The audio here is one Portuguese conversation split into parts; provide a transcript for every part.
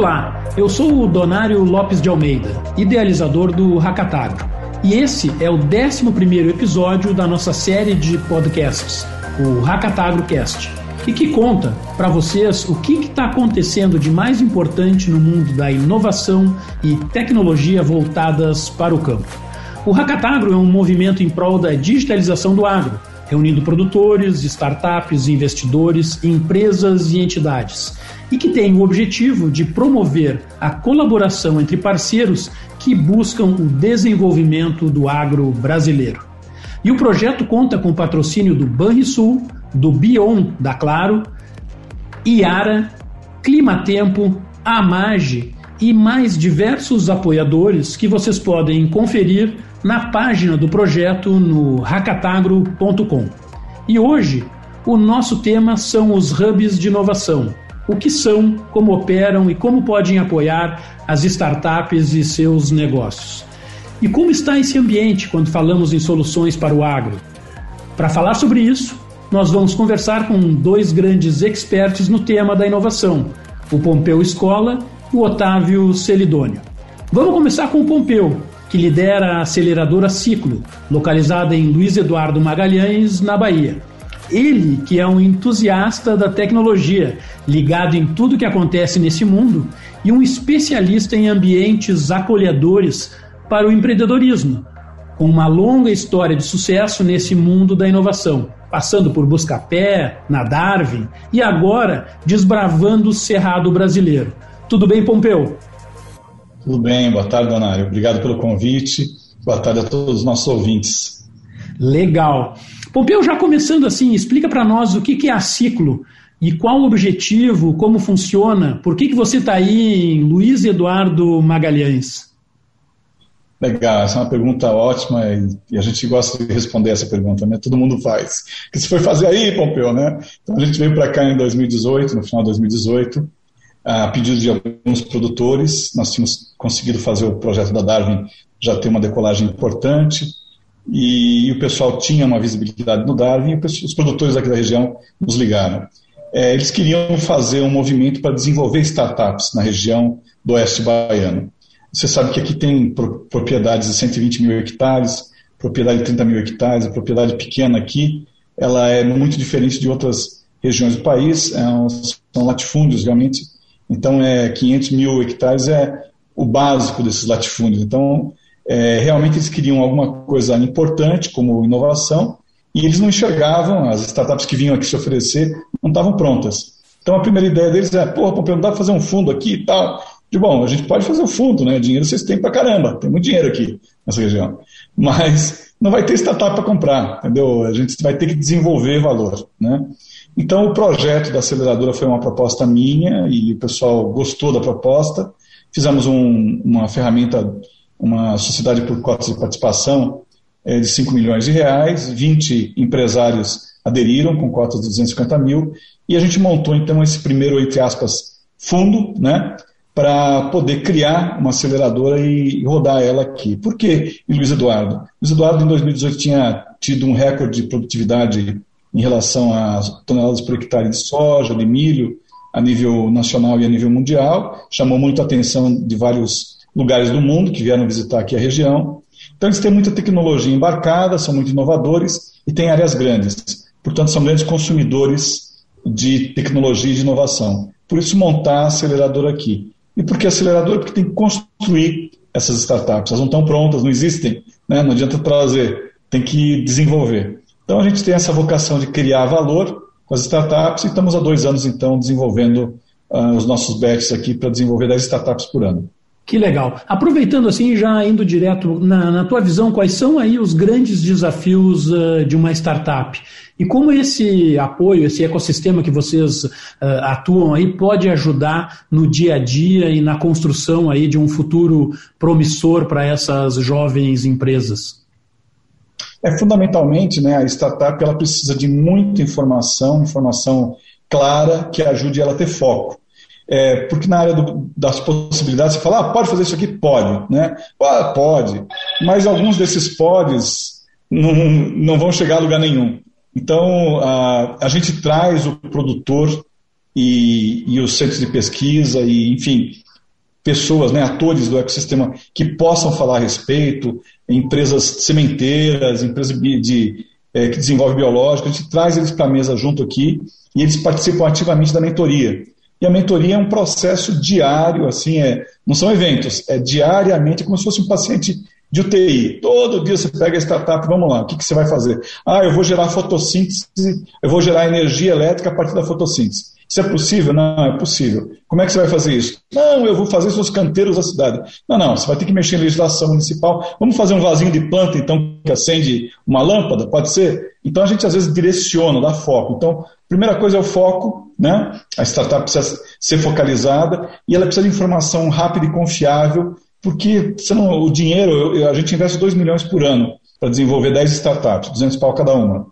Olá, eu sou o Donário Lopes de Almeida, idealizador do Hackatagro. E esse é o 11 episódio da nossa série de podcasts, o Hackatagro Cast, e que conta para vocês o que está acontecendo de mais importante no mundo da inovação e tecnologia voltadas para o campo. O Hackatagro é um movimento em prol da digitalização do agro, reunindo produtores, startups, investidores, empresas e entidades, e que tem o objetivo de promover a colaboração entre parceiros que buscam o desenvolvimento do agro brasileiro. E o projeto conta com o patrocínio do Banrisul, do Bion da Claro, Iara, Climatempo, Amage e mais diversos apoiadores que vocês podem conferir na página do projeto no hackatagro.com. E hoje o nosso tema são os hubs de inovação. O que são, como operam e como podem apoiar as startups e seus negócios. E como está esse ambiente quando falamos em soluções para o agro? Para falar sobre isso, nós vamos conversar com dois grandes experts no tema da inovação, o Pompeu Escola e o Otávio Celidônio. Vamos começar com o Pompeu, que lidera a aceleradora Ciclo, localizada em Luiz Eduardo Magalhães, na Bahia. Ele, que é um entusiasta da tecnologia, ligado em tudo que acontece nesse mundo e um especialista em ambientes acolhedores para o empreendedorismo, com uma longa história de sucesso nesse mundo da inovação, passando por Buscapé, na Darwin e agora desbravando o Cerrado brasileiro. Tudo bem, Pompeu? Tudo bem, boa tarde, Donário. Obrigado pelo convite. Boa tarde a todos os nossos ouvintes. Legal. Pompeu, já começando assim, explica para nós o que é a Ciclo e qual o objetivo, como funciona, por que, que você está aí em Luiz Eduardo Magalhães? Legal, essa é uma pergunta ótima e a gente gosta de responder essa pergunta, né? Todo mundo faz. O que você foi fazer aí, Pompeu, né? Então a gente veio para cá em 2018, no final de 2018, a pedido de alguns produtores. Nós tínhamos conseguido fazer o projeto da Darwin já ter uma decolagem importante e, o pessoal tinha uma visibilidade no Darwin e os produtores aqui da região nos ligaram. É, eles queriam fazer um movimento para desenvolver startups na região do oeste baiano. Você sabe que aqui tem propriedades de 120 mil hectares, propriedade de 30 mil hectares, a propriedade pequena aqui, ela é muito diferente de outras regiões do país, é, são latifúndios realmente então, é 500 mil hectares é o básico desses latifúndios. Então, é, realmente eles queriam alguma coisa importante, como inovação, e eles não enxergavam, as startups que vinham aqui se oferecer não estavam prontas. Então, a primeira ideia deles é, porra, Pompeu, não dá para fazer um fundo aqui e tal. De bom, a gente pode fazer um fundo, né? Dinheiro vocês têm para caramba, tem muito dinheiro aqui nessa região. Mas não vai ter startup para comprar, entendeu? A gente vai ter que desenvolver valor, né? Então, o projeto da aceleradora foi uma proposta minha e o pessoal gostou da proposta. Fizemos um, uma ferramenta, uma sociedade por cotas de participação é, de 5 milhões de reais, 20 empresários aderiram com cotas de 250 mil e a gente montou então esse primeiro, entre aspas, fundo, né, para poder criar uma aceleradora e rodar ela aqui. Por que Luiz Eduardo? Luiz Eduardo, em 2018, tinha tido um recorde de produtividade em relação às toneladas por hectare de soja, de milho, a nível nacional e a nível mundial. Chamou muito a atenção de vários lugares do mundo que vieram visitar aqui a região. Então, eles têm muita tecnologia embarcada, são muito inovadores e têm áreas grandes. Portanto, são grandes consumidores de tecnologia e de inovação. Por isso, montar a aceleradora aqui. E por que aceleradora? Porque tem que construir essas startups. Elas não estão prontas, não existem. Né? Não adianta trazer, tem que desenvolver. Então a gente tem essa vocação de criar valor com as startups e estamos há dois anos então desenvolvendo uh, os nossos bets aqui para desenvolver 10 startups por ano. Que legal. Aproveitando assim, já indo direto na, na tua visão, quais são aí os grandes desafios uh, de uma startup? E como esse apoio, esse ecossistema que vocês uh, atuam aí pode ajudar no dia a dia e na construção aí de um futuro promissor para essas jovens empresas? É fundamentalmente, né, a startup ela precisa de muita informação, informação clara que ajude ela a ter foco. É, porque na área do, das possibilidades você fala, ah, pode fazer isso aqui? Pode, né? Ah, pode, mas alguns desses podes não, não vão chegar a lugar nenhum. Então, a, a gente traz o produtor e, e os centros de pesquisa, e enfim, pessoas, né, atores do ecossistema que possam falar a respeito, empresas sementeiras, empresas de, é, que desenvolvem biológico, a gente traz eles para a mesa junto aqui e eles participam ativamente da mentoria. E a mentoria é um processo diário, assim, é, não são eventos, é diariamente, é como se fosse um paciente de UTI. Todo dia você pega a startup, vamos lá, o que, que você vai fazer? Ah, eu vou gerar fotossíntese, eu vou gerar energia elétrica a partir da fotossíntese. Isso é possível? Não, é possível. Como é que você vai fazer isso? Não, eu vou fazer isso nos canteiros da cidade. Não, não, você vai ter que mexer em legislação municipal. Vamos fazer um vasinho de planta, então, que acende uma lâmpada? Pode ser? Então, a gente às vezes direciona, dá foco. Então, primeira coisa é o foco, né? A startup precisa ser focalizada e ela precisa de informação rápida e confiável, porque não, o dinheiro, eu, a gente investe 2 milhões por ano para desenvolver 10 startups, 200 pau cada uma.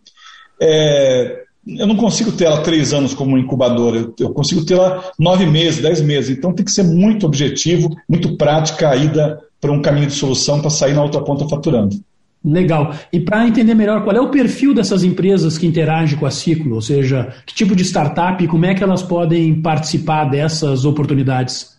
É, eu não consigo ter ela três anos como incubadora, eu consigo ter ela nove meses, dez meses. Então tem que ser muito objetivo, muito prática a ida para um caminho de solução para sair na outra ponta faturando. Legal. E para entender melhor qual é o perfil dessas empresas que interagem com a Ciclo, ou seja, que tipo de startup e como é que elas podem participar dessas oportunidades?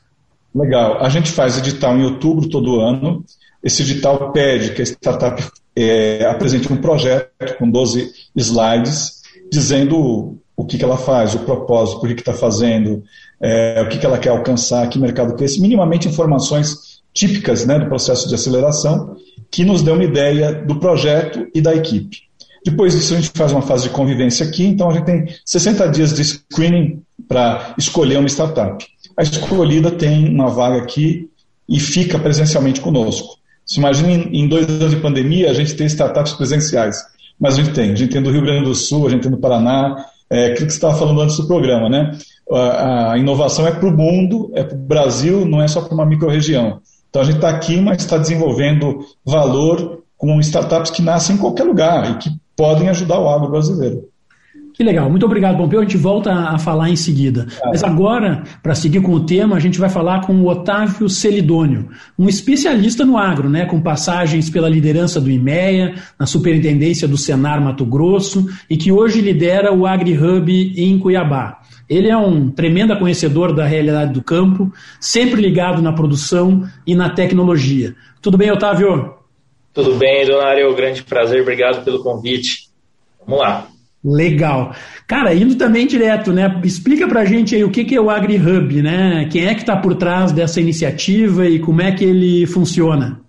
Legal. A gente faz edital em outubro todo ano. Esse edital pede que a startup é, apresente um projeto com 12 slides dizendo o que, que ela faz, o propósito, por que está fazendo, é, o que, que ela quer alcançar, que mercado que é minimamente informações típicas né, do processo de aceleração, que nos dê uma ideia do projeto e da equipe. Depois disso, a gente faz uma fase de convivência aqui, então a gente tem 60 dias de screening para escolher uma startup. A escolhida tem uma vaga aqui e fica presencialmente conosco. Se imagine em dois anos de pandemia, a gente tem startups presenciais mas a gente tem. A gente tem do Rio Grande do Sul, a gente tem do Paraná, é aquilo que você estava falando antes do programa, né? A, a inovação é para o mundo, é para o Brasil, não é só para uma microrregião. Então a gente está aqui, mas está desenvolvendo valor com startups que nascem em qualquer lugar e que podem ajudar o agro brasileiro. Que legal, muito obrigado, Pompeu. A gente volta a falar em seguida. Mas agora, para seguir com o tema, a gente vai falar com o Otávio Celidônio, um especialista no agro, né, com passagens pela liderança do IMEA, na superintendência do Senar Mato Grosso e que hoje lidera o AgriHub em Cuiabá. Ele é um tremendo conhecedor da realidade do campo, sempre ligado na produção e na tecnologia. Tudo bem, Otávio? Tudo bem, Donário. Grande prazer, obrigado pelo convite. Vamos lá. Legal. Cara, indo também direto, né? Explica pra gente aí o que, que é o AgriHub, né? Quem é que está por trás dessa iniciativa e como é que ele funciona?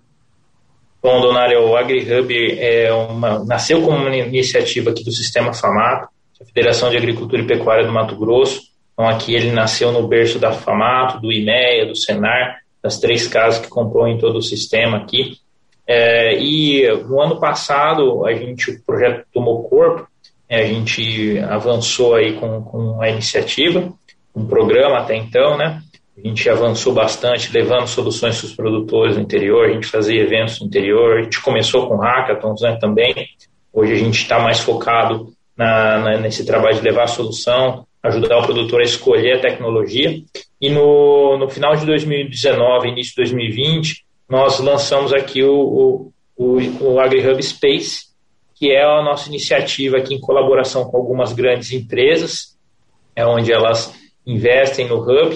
Bom, Donário, o AgriHub é uma, nasceu como uma iniciativa aqui do Sistema FAMATO, a Federação de Agricultura e Pecuária do Mato Grosso. Então, aqui ele nasceu no berço da FAMATO, do IMEA, do SENAR, das três casas que compõem todo o sistema aqui. É, e no ano passado, a gente, o projeto tomou corpo a gente avançou aí com, com a iniciativa, um programa até então, né? A gente avançou bastante, levando soluções para os produtores no interior, a gente fazia eventos no interior, a gente começou com hackathons né, também. Hoje a gente está mais focado na, na, nesse trabalho de levar a solução, ajudar o produtor a escolher a tecnologia. E no, no final de 2019, início de 2020, nós lançamos aqui o, o, o, o AgriHub Space, que é a nossa iniciativa aqui em colaboração com algumas grandes empresas, é onde elas investem no Hub,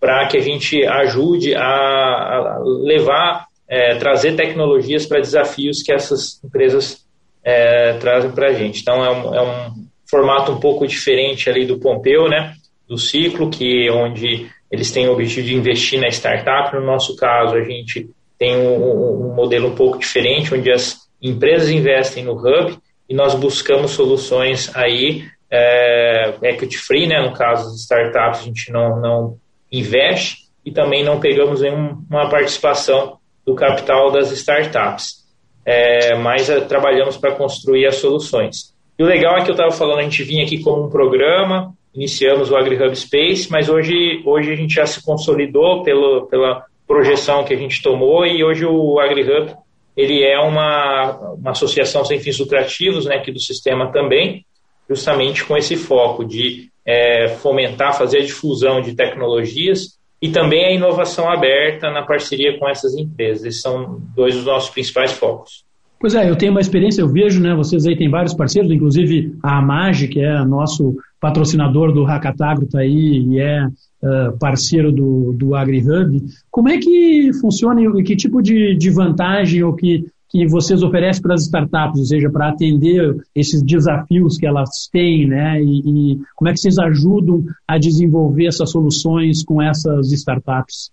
para que a gente ajude a, levar, é, trazer tecnologias para desafios que essas empresas é, trazem para a gente. Então, é um, é um formato um pouco diferente ali do Pompeu, né, do ciclo, que onde eles têm o objetivo de investir na startup. No nosso caso, a gente tem um, um modelo um pouco diferente, onde as empresas investem no Hub e nós buscamos soluções aí é, equity free, né? No caso das startups, a gente não, não investe e também não pegamos nenhuma participação do capital das startups, é, mas é, trabalhamos para construir as soluções. E o legal é que eu estava falando, a gente vinha aqui como um programa, iniciamos o AgriHub Space, mas hoje, hoje a gente já se consolidou pelo, pela projeção que a gente tomou e hoje o AgriHub ele é uma, uma associação sem fins lucrativos, né, aqui do sistema também, justamente com esse foco de é, fomentar, fazer a difusão de tecnologias e também a inovação aberta na parceria com essas empresas. Esses são dois dos nossos principais focos. Pois é, eu tenho uma experiência, eu vejo, né, vocês aí têm vários parceiros, inclusive a Amage, que é nosso patrocinador do Hackatagro, está aí e é uh, parceiro do, do AgriHub. Como é que funciona e que tipo de, de vantagem ou que, que vocês oferecem para as startups, ou seja, para atender esses desafios que elas têm, né? E, e como é que vocês ajudam a desenvolver essas soluções com essas startups?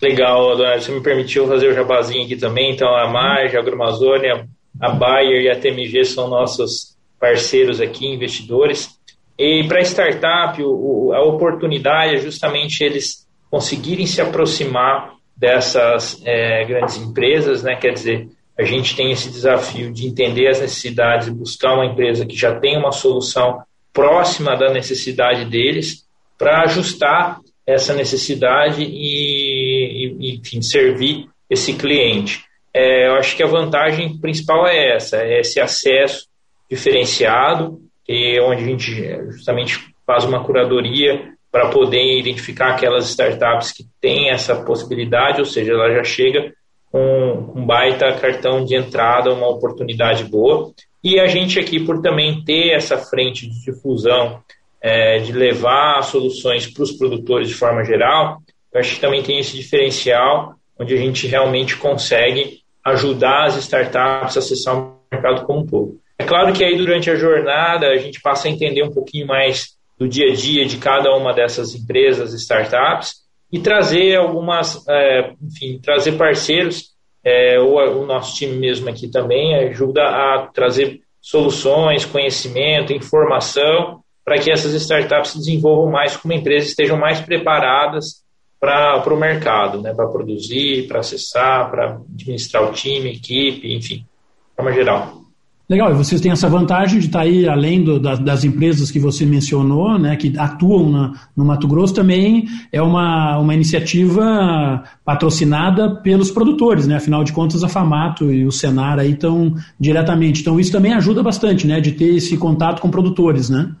Legal, Adonai, você me permitiu fazer o jabazinho aqui também. Então, a Marge, a Agromazônia, a Bayer e a TMG são nossos parceiros aqui, investidores. E para startup, o, a oportunidade é justamente eles conseguirem se aproximar dessas é, grandes empresas, né? Quer dizer, a gente tem esse desafio de entender as necessidades e buscar uma empresa que já tem uma solução próxima da necessidade deles para ajustar essa necessidade e, e, enfim, servir esse cliente. É, eu acho que a vantagem principal é essa, é esse acesso diferenciado e onde a gente justamente faz uma curadoria para poder identificar aquelas startups que têm essa possibilidade, ou seja, ela já chega com um baita cartão de entrada, uma oportunidade boa. E a gente aqui, por também ter essa frente de difusão, é, de levar soluções para os produtores de forma geral, eu acho que também tem esse diferencial, onde a gente realmente consegue ajudar as startups a acessar o mercado como um todo. É claro que aí durante a jornada a gente passa a entender um pouquinho mais do dia a dia de cada uma dessas empresas, startups, e trazer algumas, é, enfim, trazer parceiros, é, ou o nosso time mesmo aqui também ajuda a trazer soluções, conhecimento, informação, para que essas startups se desenvolvam mais como empresas, estejam mais preparadas para o mercado, né, para produzir, para acessar, para administrar o time, equipe, enfim, de forma geral. Legal, e vocês têm essa vantagem de estar aí, além do, das, das, empresas que você mencionou, né, que atuam na, no Mato Grosso, também é uma, uma iniciativa patrocinada pelos produtores, né? Afinal de contas, a Famato e o Senar aí estão diretamente. Então, isso também ajuda bastante, né, de ter esse contato com produtores, né?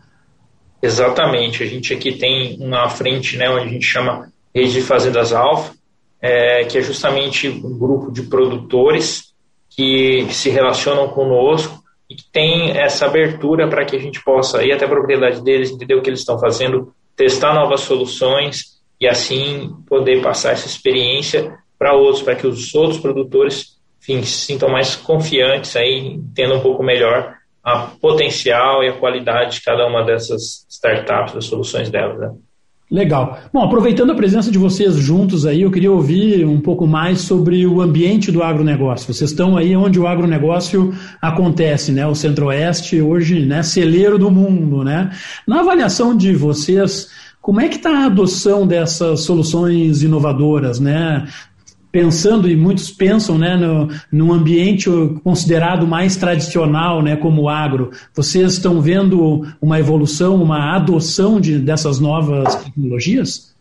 Exatamente. A gente aqui tem uma frente, né, onde a gente chama Rede de Fazendas Alfa, é, que é justamente um grupo de produtores que se relacionam conosco e que tem essa abertura para que a gente possa ir até a propriedade deles, entender o que eles estão fazendo, testar novas soluções e assim poder passar essa experiência para outros, para que os outros produtores enfim, se sintam mais confiantes, aí, entendam um pouco melhor a potencial e a qualidade de cada uma dessas startups, das soluções delas. Né? Legal. Bom, aproveitando a presença de vocês juntos aí, eu queria ouvir um pouco mais sobre o ambiente do agronegócio. Vocês estão aí onde o agronegócio acontece, né? O Centro-Oeste, hoje, né, celeiro do mundo, né? Na avaliação de vocês, como é que está a adoção dessas soluções inovadoras, né? Pensando, e muitos pensam né, no, num ambiente considerado mais tradicional, né, como o agro. Vocês estão vendo uma evolução, uma adoção de, dessas novas tecnologias?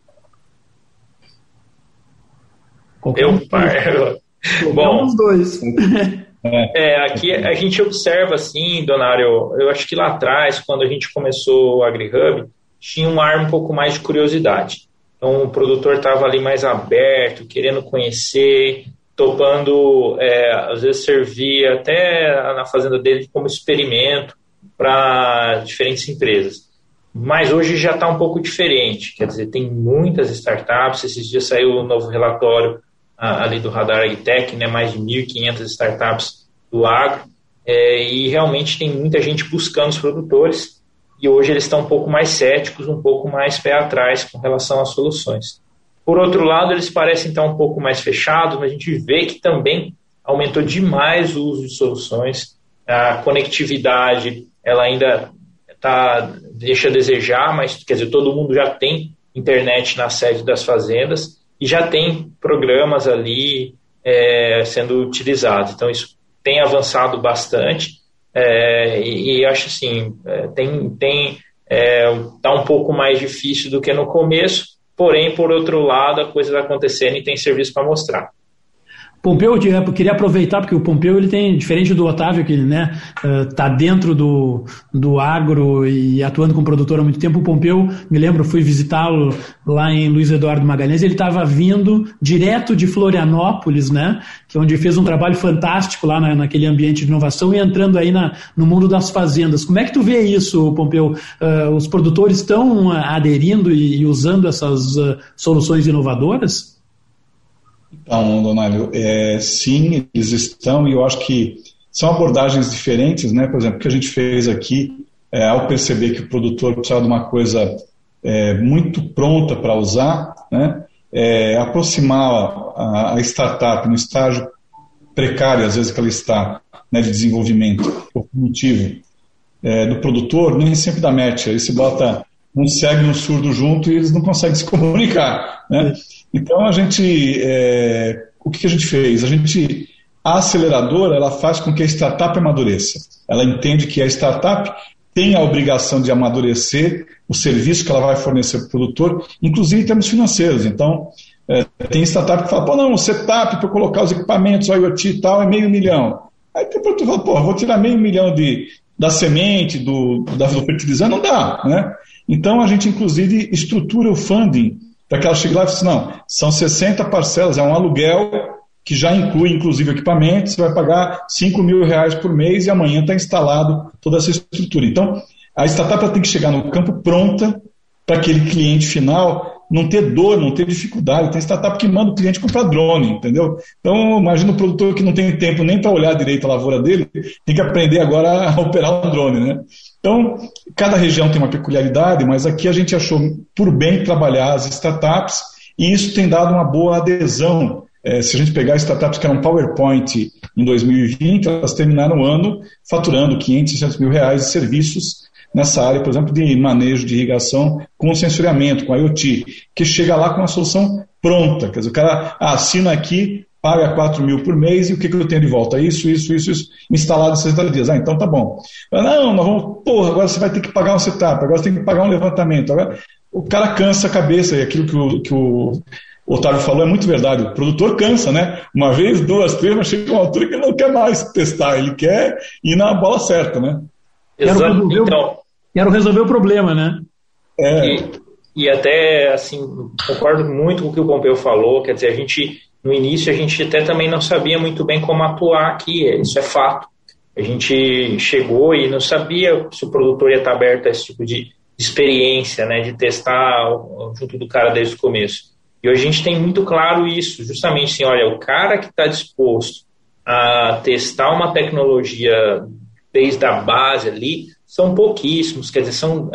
Qualquer eu, um, Bom, os dois. É, aqui a gente observa assim, Donário, eu acho que lá atrás, quando a gente começou o AgriHub, tinha um ar um pouco mais de curiosidade. Então o produtor estava ali mais aberto, querendo conhecer, topando, é, às vezes servir até na fazenda dele como experimento para diferentes empresas. Mas hoje já está um pouco diferente, quer dizer, tem muitas startups. Esses dias saiu o um novo relatório ali do Radar AgTech, né, mais de 1.500 startups do agro, é, e realmente tem muita gente buscando os produtores e hoje eles estão um pouco mais céticos, um pouco mais pé atrás com relação às soluções. Por outro lado, eles parecem estar um pouco mais fechados, mas a gente vê que também aumentou demais o uso de soluções, a conectividade, ela ainda tá, deixa a desejar, mas quer dizer, todo mundo já tem internet na sede das fazendas e já tem programas ali é, sendo utilizados. Então, isso tem avançado bastante é, e, e, acho assim, é, tem, tem é, tá um pouco mais difícil do que no começo, porém, por outro lado, a coisa está acontecendo e tem serviço para mostrar. Pompeu, eu queria aproveitar, porque o Pompeu, ele tem, diferente do Otávio, que né, está dentro do, do agro e atuando como produtor há muito tempo, o Pompeu, me lembro, fui visitá-lo lá em Luiz Eduardo Magalhães, ele estava vindo direto de Florianópolis, né, que é onde fez um trabalho fantástico lá na, naquele ambiente de inovação e entrando aí na, no mundo das fazendas. Como é que tu vê isso, Pompeu? Uh, os produtores estão aderindo e, e usando essas uh, soluções inovadoras? Então, Donalho, é, sim, eles estão, e eu acho que são abordagens diferentes, né? Por exemplo, o que a gente fez aqui, é, ao perceber que o produtor precisava de uma coisa é, muito pronta para usar, né? É, aproximar a, a, startup no estágio precário, às vezes que ela está, né, de desenvolvimento cognitivo, é, do produtor, nem sempre dá match. Aí se bota um cego e um surdo junto e eles não conseguem se comunicar, né? Então a gente, é, o que a gente fez? A gente, a aceleradora, ela faz com que a startup amadureça. Ela entende que a startup tem a obrigação de amadurecer o serviço que ela vai fornecer para o produtor, inclusive em termos financeiros. Então, é, tem startup que fala, pô, não, o setup para colocar os equipamentos, o IoT e tal, é meio milhão. Aí tem produtor fala, pô, vou tirar meio milhão de, da semente, do, da, do fertilizante, não dá, né? Então, a gente, inclusive, estrutura o funding para que ela chegue lá e fale assim, não, são 60 parcelas, é um aluguel que já inclui, inclusive, equipamentos, você vai pagar 5 mil reais por mês e amanhã está instalado toda essa estrutura. Então, a startup tem que chegar no campo pronta para aquele cliente final não ter dor, não ter dificuldade. Tem startup que manda o cliente comprar drone, entendeu? Então, imagina o produtor que não tem tempo nem para olhar direito a lavoura dele, tem que aprender agora a operar um drone, né? Então, cada região tem uma peculiaridade, mas aqui a gente achou por bem trabalhar as startups e isso tem dado uma boa adesão. É, se a gente pegar startups que eram PowerPoint em 2020, elas terminaram o ano faturando 500, 600 mil reais de serviços nessa área, por exemplo, de manejo de irrigação com sensoriamento, com IoT, que chega lá com uma solução pronta. Quer dizer, o cara assina aqui, paga 4 mil por mês e o que, que eu tenho de volta? Isso, isso, isso, isso, instalado em 60 dias. Ah, então tá bom. Não, nós vamos, porra, agora você vai ter que pagar um setup, agora você tem que pagar um levantamento. Agora, o cara cansa a cabeça e aquilo que o, que o Otávio falou é muito verdade. O produtor cansa, né? Uma vez, duas, três, mas chega uma altura que ele não quer mais testar, ele quer ir na bola certa, né? Exato. Então, quero resolver o problema, né? É. E, e até, assim, concordo muito com o que o Pompeu falou, quer dizer, a gente no início a gente até também não sabia muito bem como atuar aqui, isso é fato. A gente chegou e não sabia se o produtor ia estar aberto a esse tipo de experiência, né, de testar junto do cara desde o começo. E hoje a gente tem muito claro isso, justamente assim, olha, o cara que está disposto a testar uma tecnologia desde a base ali, são pouquíssimos, quer dizer, são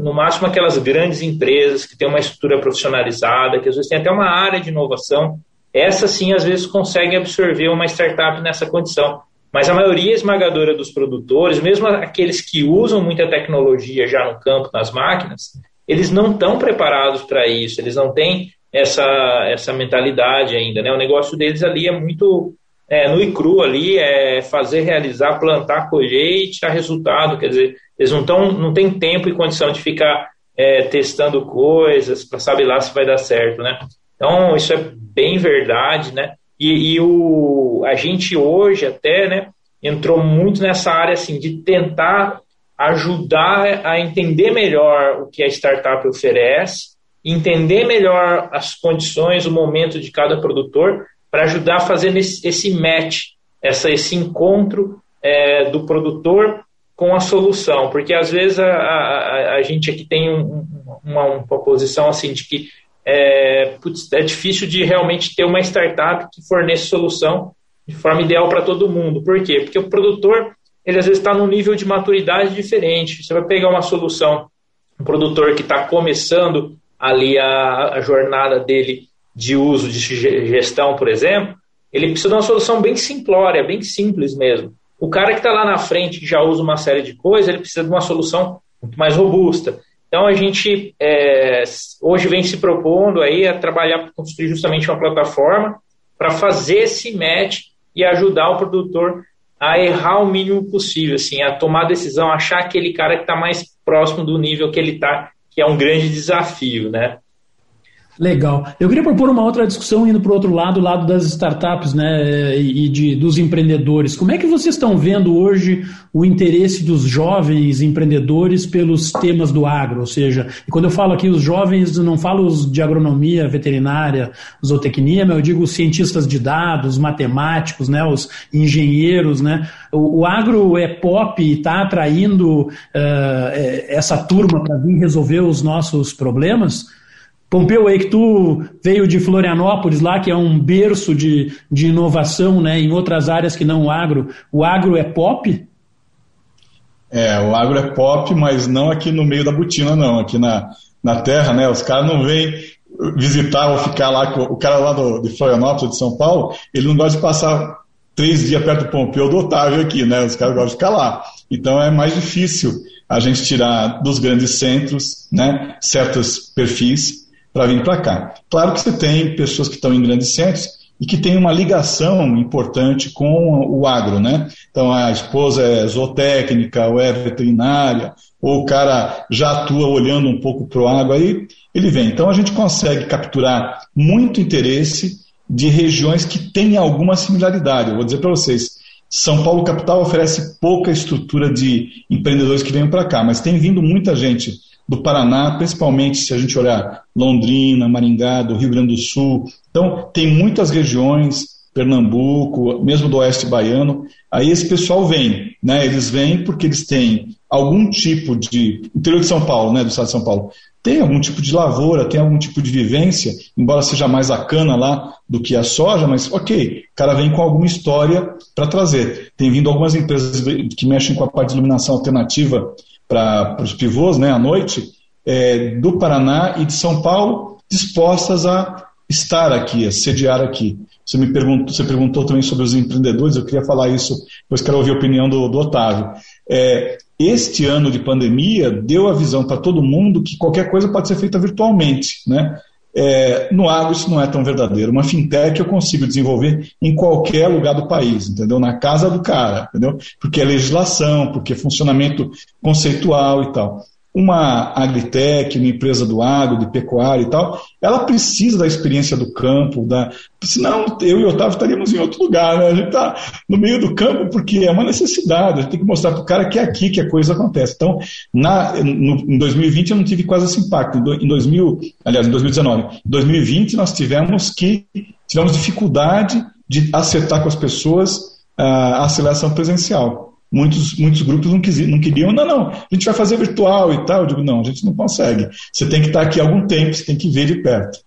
no máximo aquelas grandes empresas que têm uma estrutura profissionalizada, que às vezes tem até uma área de inovação, essa sim às vezes consegue absorver uma startup nessa condição. Mas a maioria esmagadora dos produtores, mesmo aqueles que usam muita tecnologia já no campo, nas máquinas, eles não estão preparados para isso, eles não têm essa, essa mentalidade ainda. Né? O negócio deles ali é muito é, no e cru ali, é fazer, realizar, plantar, colher e tirar resultado. Quer dizer, eles não, tão, não têm tempo e condição de ficar é, testando coisas para saber lá se vai dar certo. Né? Então, isso é bem verdade, né? E, e, o, a gente hoje até, né, entrou muito nessa área, assim, de tentar ajudar a entender melhor o que a startup oferece, entender melhor as condições, o momento de cada produtor, para ajudar a fazer esse, esse match, essa, esse encontro é, do produtor com a solução, porque às vezes a, a, a gente aqui tem um, uma, uma posição assim de que é, putz, é difícil de realmente ter uma startup que forneça solução de forma ideal para todo mundo. Por quê? Porque o produtor, ele às vezes está num nível de maturidade diferente. Você vai pegar uma solução, um produtor que está começando ali a, a, jornada dele de uso de gestão, por exemplo, ele precisa de uma solução bem simplória, bem simples mesmo. O cara que está lá na frente, que já usa uma série de coisas, ele precisa de uma solução muito mais robusta. Então a gente é, hoje vem se propondo aí a trabalhar para construir justamente uma plataforma para fazer esse match e ajudar o produtor a errar o mínimo possível, assim, a tomar a decisão, achar aquele cara que está mais próximo do nível que ele está, que é um grande desafio, né? Legal. Eu queria propor uma outra discussão indo para o outro lado, o lado das startups né, e de, dos empreendedores. Como é que vocês estão vendo hoje o interesse dos jovens empreendedores pelos temas do agro? Ou seja, quando eu falo aqui os jovens, não falo os de agronomia, veterinária, zootecnia, mas eu digo os cientistas de dados, matemáticos, né, os engenheiros. Né? O, o agro é pop e está atraindo uh, essa turma para vir resolver os nossos problemas? Pompeu, aí que tu veio de Florianópolis lá, que é um berço de, de inovação né, em outras áreas que não o agro. O agro é pop? É, o agro é pop, mas não aqui no meio da botina, não. Aqui na, na terra, né? Os caras não vêm visitar ou ficar lá o cara lá do, de Florianópolis, de São Paulo, ele não gosta de passar três dias perto do Pompeu do Otávio aqui, né? Os caras gostam de ficar lá. Então é mais difícil a gente tirar dos grandes centros, né? Certos perfis para vir para cá. Claro que você tem pessoas que estão em grandes centros e que têm uma ligação importante com o agro, né? Então a esposa é zootécnica, ou é veterinária, ou o cara já atua olhando um pouco para o agro, aí ele vem. Então a gente consegue capturar muito interesse de regiões que têm alguma similaridade. Eu vou dizer para vocês, São Paulo capital oferece pouca estrutura de empreendedores que venham para cá, mas tem vindo muita gente do Paraná, principalmente se a gente olhar Londrina, Maringá, do Rio Grande do Sul. Então, tem muitas regiões, Pernambuco, mesmo do Oeste Baiano, aí esse pessoal vem, né? Eles vêm porque eles têm algum tipo de. Interior de São Paulo, né? Do estado de São Paulo. Tem algum tipo de lavoura, tem algum tipo de vivência, embora seja mais a cana lá do que a soja, mas ok, o cara vem com alguma história para trazer. Tem vindo algumas empresas que mexem com a parte de iluminação alternativa para os pivôs né, à noite, é, do Paraná e de São Paulo, dispostas a estar aqui, a sediar aqui. Você me perguntou, você perguntou também sobre os empreendedores, eu queria falar isso, depois quero ouvir a opinião do, do Otávio. É, este ano de pandemia deu a visão para todo mundo que qualquer coisa pode ser feita virtualmente. Né? É, no agro isso não é tão verdadeiro. Uma fintech eu consigo desenvolver em qualquer lugar do país, entendeu? Na casa do cara, entendeu? Porque é legislação, porque é funcionamento conceitual e tal uma agritech, uma empresa do agro, de pecuária e tal, ela precisa da experiência do campo, da... senão eu e o Otávio estaríamos em outro lugar, né? A gente está no meio do campo porque é uma necessidade, a gente tem que mostrar para o cara que é aqui que a coisa acontece. Então, na, no, em 2020 eu não tive quase esse impacto, em 2000, aliás, em 2019. Em 2020 nós tivemos que, tivemos dificuldade de acertar com as pessoas a aceleração presencial muitos, muitos grupos não, quis, não queriam, não, não, a gente vai fazer virtual e tal. Eu digo, não, a gente não consegue. Você tem que estar aqui algum tempo, você tem que ver de perto.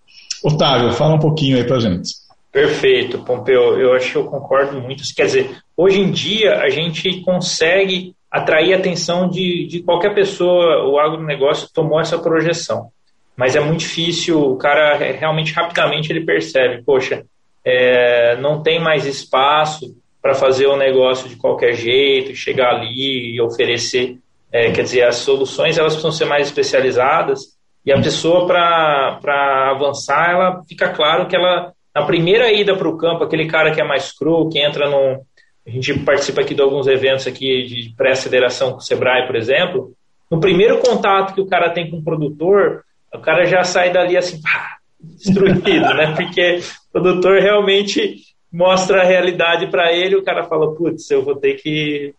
Otávio, fala um pouquinho aí pra gente. Perfeito, Pompeu. Eu acho que eu concordo muito. Quer dizer, hoje em dia a gente consegue atrair a atenção de, de qualquer pessoa. O agronegócio tomou essa projeção. Mas é muito difícil, o cara realmente rapidamente ele percebe, poxa, é, não tem mais espaço, para fazer o negócio de qualquer jeito, chegar ali e oferecer, é, quer dizer, as soluções elas precisam ser mais especializadas e a pessoa para avançar, ela fica claro que ela na primeira ida para o campo, aquele cara que é mais cru, que entra num a gente participa aqui de alguns eventos aqui de pré-aceleração com o Sebrae, por exemplo. No primeiro contato que o cara tem com o produtor, o cara já sai dali assim, pá, destruído, né? Porque o produtor realmente mostra a realidade para ele, o cara fala, putz, eu vou ter que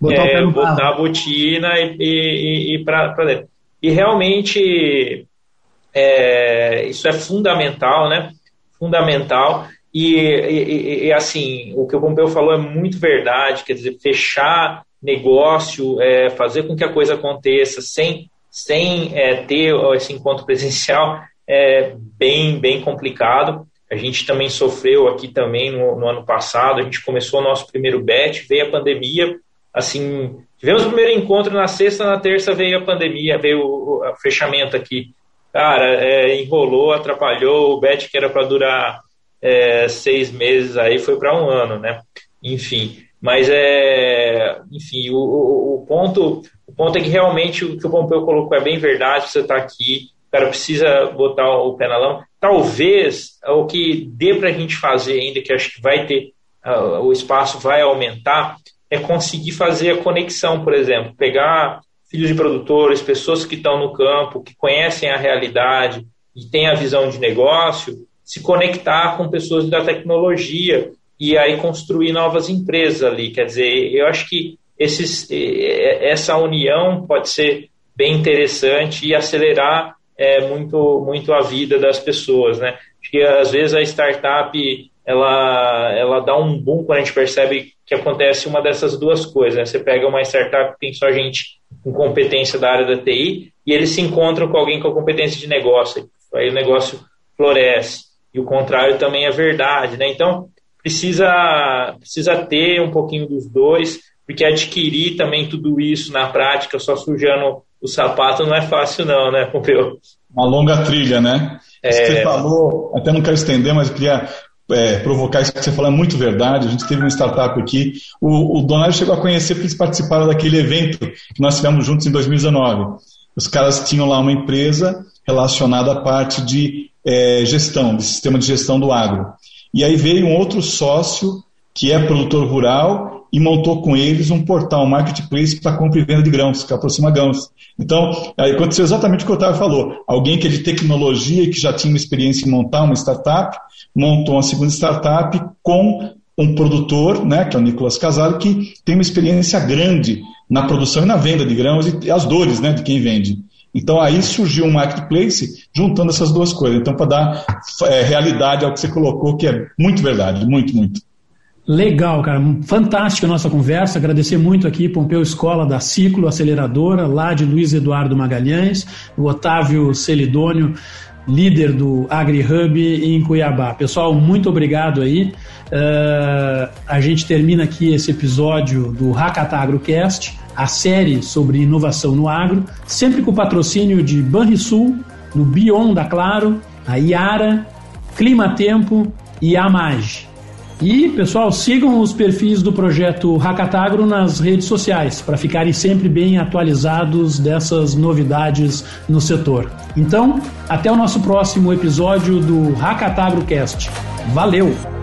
botar, é, botar a botina e, e, e para dentro. E realmente é, isso é fundamental, né? Fundamental. E, e, e, assim, o que o Pompeu falou é muito verdade, quer dizer, fechar negócio, é, fazer com que a coisa aconteça sem, sem é, ter esse encontro presencial é bem, bem complicado. A gente também sofreu aqui também no, no, ano passado, a gente começou o nosso primeiro bet, veio a pandemia, assim, tivemos o primeiro encontro na sexta, na terça veio a pandemia, veio o, o fechamento aqui. Cara, é, enrolou, atrapalhou, o bet que era para durar é, seis meses aí foi para um ano, né? Enfim, mas é, enfim, o, o, o, ponto, o ponto é que realmente o que o Pompeu colocou é bem verdade, você está aqui, o cara precisa botar o pé na lama. Talvez o que dê para a gente fazer ainda, que acho que vai ter, uh, o espaço vai aumentar, é conseguir fazer a conexão, por exemplo, pegar filhos de produtores, pessoas que estão no campo, que conhecem a realidade, e tem a visão de negócio, se conectar com pessoas da tecnologia e aí construir novas empresas ali. Quer dizer, eu acho que esses, essa união pode ser bem interessante e acelerar é, muito, muito a vida das pessoas, né? Acho que às vezes a startup ela, ela dá um boom quando a gente percebe que acontece uma dessas duas coisas. Né? Você pega uma startup que tem só gente com competência da área da TI e eles se encontram com alguém com competência de negócio. Aí o negócio floresce. E o contrário também é verdade. Né? Então, precisa, precisa ter um pouquinho dos dois, porque adquirir também tudo isso na prática, só sujando o sapato, não é fácil, não, né, Pompeu? Uma longa trilha, né? É... Você falou, até não quero estender, mas queria é, provocar isso que você falou, é muito verdade. A gente teve uma startup aqui. O, o Donário chegou a conhecer porque eles participaram daquele evento que nós tivemos juntos em 2019. Os caras tinham lá uma empresa relacionada à parte de é, gestão, de sistema de gestão do agro. E aí veio um outro sócio que é produtor rural e montou com eles um portal, um marketplace para compra e venda de grãos, que aproxima grãos. Então, aí aconteceu exatamente o que o Otávio falou. Alguém que é de tecnologia e que já tinha uma experiência em montar uma startup, montou uma segunda startup com um produtor, né, que é o Nicolas Casale, que tem uma experiência grande na produção e na venda de grãos e as dores né, de quem vende. Então aí surgiu um marketplace juntando essas duas coisas. Então, para dar é, realidade ao que você colocou, que é muito verdade, muito, muito. Legal, cara. Fantástica a nossa conversa. Agradecer muito aqui Pompeu Escola da Ciclo Aceleradora, lá de Luiz Eduardo Magalhães, o Otávio Celidônio, líder do AgriHub em Cuiabá. Pessoal, muito obrigado aí. Uh, a gente termina aqui esse episódio do Hackatagrocast a série sobre inovação no agro, sempre com o patrocínio de Banrisul, do Bion da Claro, a Iara, Clima Tempo e a Mage. E, pessoal, sigam os perfis do projeto Hackatagro nas redes sociais para ficarem sempre bem atualizados dessas novidades no setor. Então, até o nosso próximo episódio do Hackatagro Cast. Valeu!